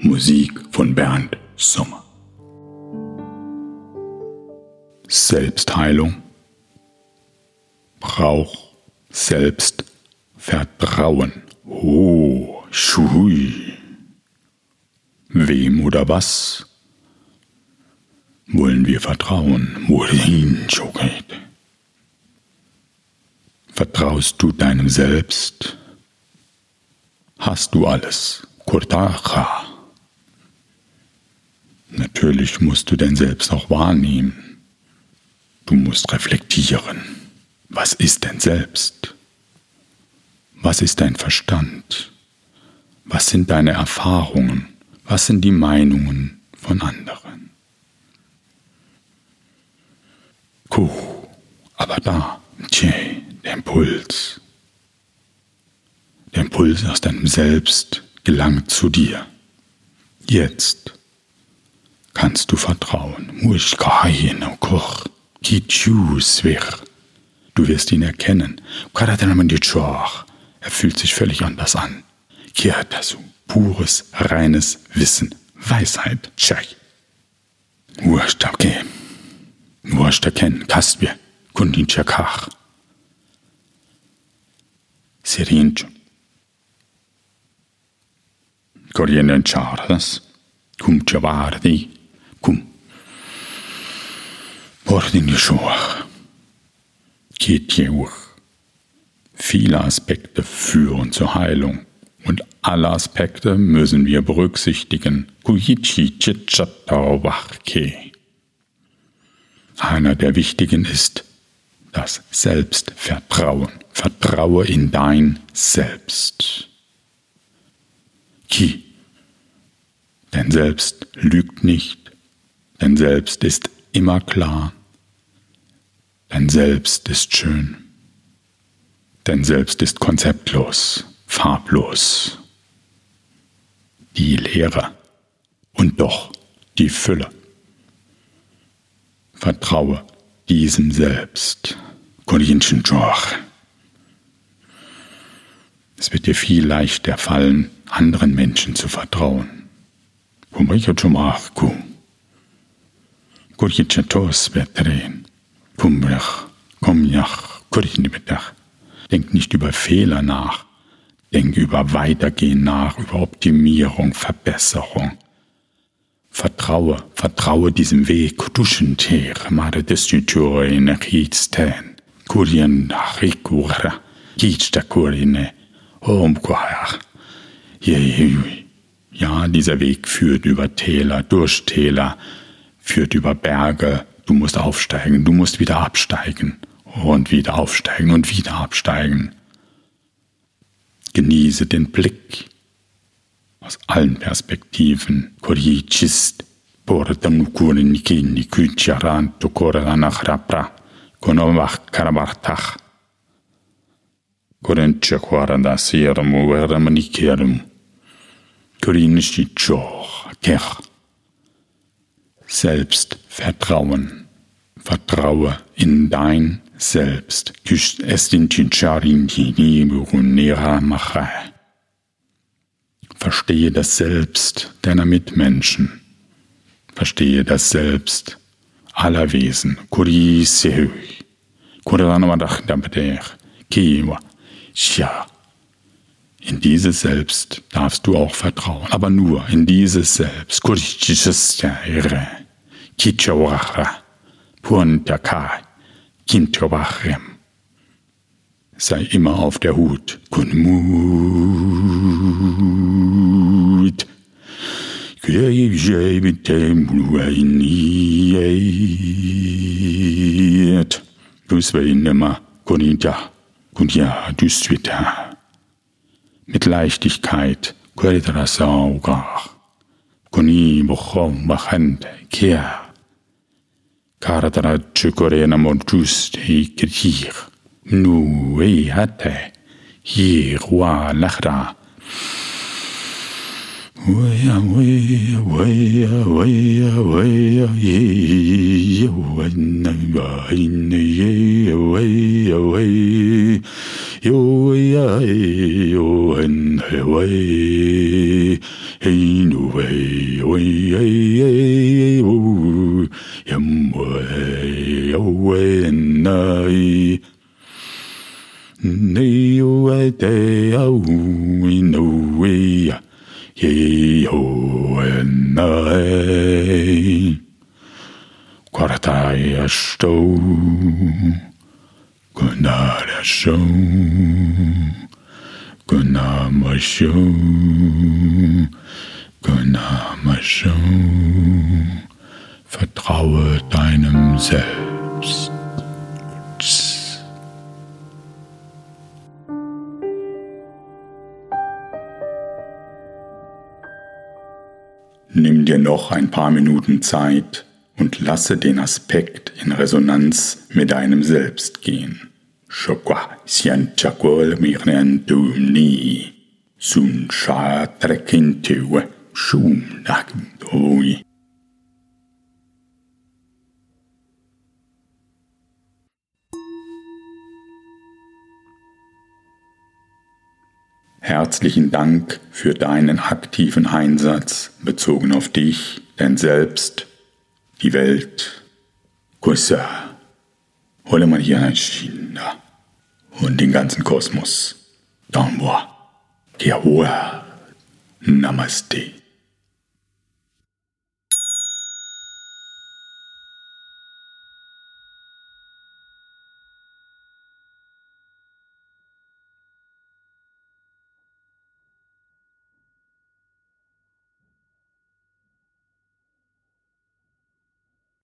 Musik von Bernd Sommer. Selbstheilung braucht Selbstvertrauen. Oh, schui. Wem oder was wollen wir vertrauen? Wohin, Vertraust du deinem Selbst? Hast du alles? Kurtacha. Natürlich musst du dein Selbst auch wahrnehmen. Du musst reflektieren. Was ist denn Selbst? Was ist dein Verstand? Was sind deine Erfahrungen? Was sind die Meinungen von anderen? Kuh, aber da, tje, der Impuls. Der Impuls aus deinem Selbst gelangt zu dir. Jetzt kannst du vertrauen. Du wirst ihn erkennen. Er fühlt sich völlig anders an. Pures, reines Wissen, Weisheit. Okay. Wurscht erkennen, Kaspia, Kundin Chakach. Charles, Kum Chavardi, Kum. Ordin Yeshua. Kitjeuch. Viele Aspekte führen zur Heilung und alle Aspekte müssen wir berücksichtigen. Einer der wichtigen ist das Selbstvertrauen. Vertraue in dein Selbst. Ki. Denn Selbst lügt nicht. Denn Selbst ist immer klar. Denn Selbst ist schön. Denn Selbst ist konzeptlos, farblos. Die Leere und doch die Fülle. Vertraue diesem Selbst. Es wird dir viel leichter fallen, anderen Menschen zu vertrauen. Denk nicht über Fehler nach. Denk über Weitergehen nach, über Optimierung, Verbesserung. Vertraue, vertraue diesem Weg. Duschenter, mare destiture in Riedsten. Kurien rikura. Kitsta kurine. Omkoach. Ja, dieser Weg führt über Täler, durch Täler, führt über Berge. Du musst aufsteigen, du musst wieder absteigen und wieder aufsteigen und wieder absteigen. Genieße den Blick aus allen Perspektiven. Korichist, Konovach Karabartach. Korencha Kwarada Siermu, Veramanikerimu, Korinishitchoch, Kech. Selbstvertrauen. Vertraue in dein Selbst. Verstehe das Selbst deiner Mitmenschen. Verstehe das Selbst aller Wesen. In dieses Selbst darfst du auch vertrauen, aber nur in dieses Selbst. Puntakai. Kintobachem. Sei immer auf der Hut. Kunmut. Mit Leichtigkeit Kuedrasaugar. kuni bochom Karadanatsjökorena montus heikrihir, nu eihate, hirua lahra. Waya waya waya waya waya ye ye wana bain ye waya waya yo waya yo wana waya hey nay Quartai astou Gunnar Show, Gunnar Show, Gunnar Show. Vertraue deinem Selbst. Nimm dir noch ein paar Minuten Zeit und lasse den Aspekt in Resonanz mit deinem Selbst gehen. Shokwa sian chakwal miren dumni. Sun sha trekintewe shum Herzlichen Dank für deinen aktiven Einsatz bezogen auf dich, dein Selbst, die Welt. Kussa. Hole mal hier ein China und den ganzen Kosmos. Downboa. Kiawa. Namaste.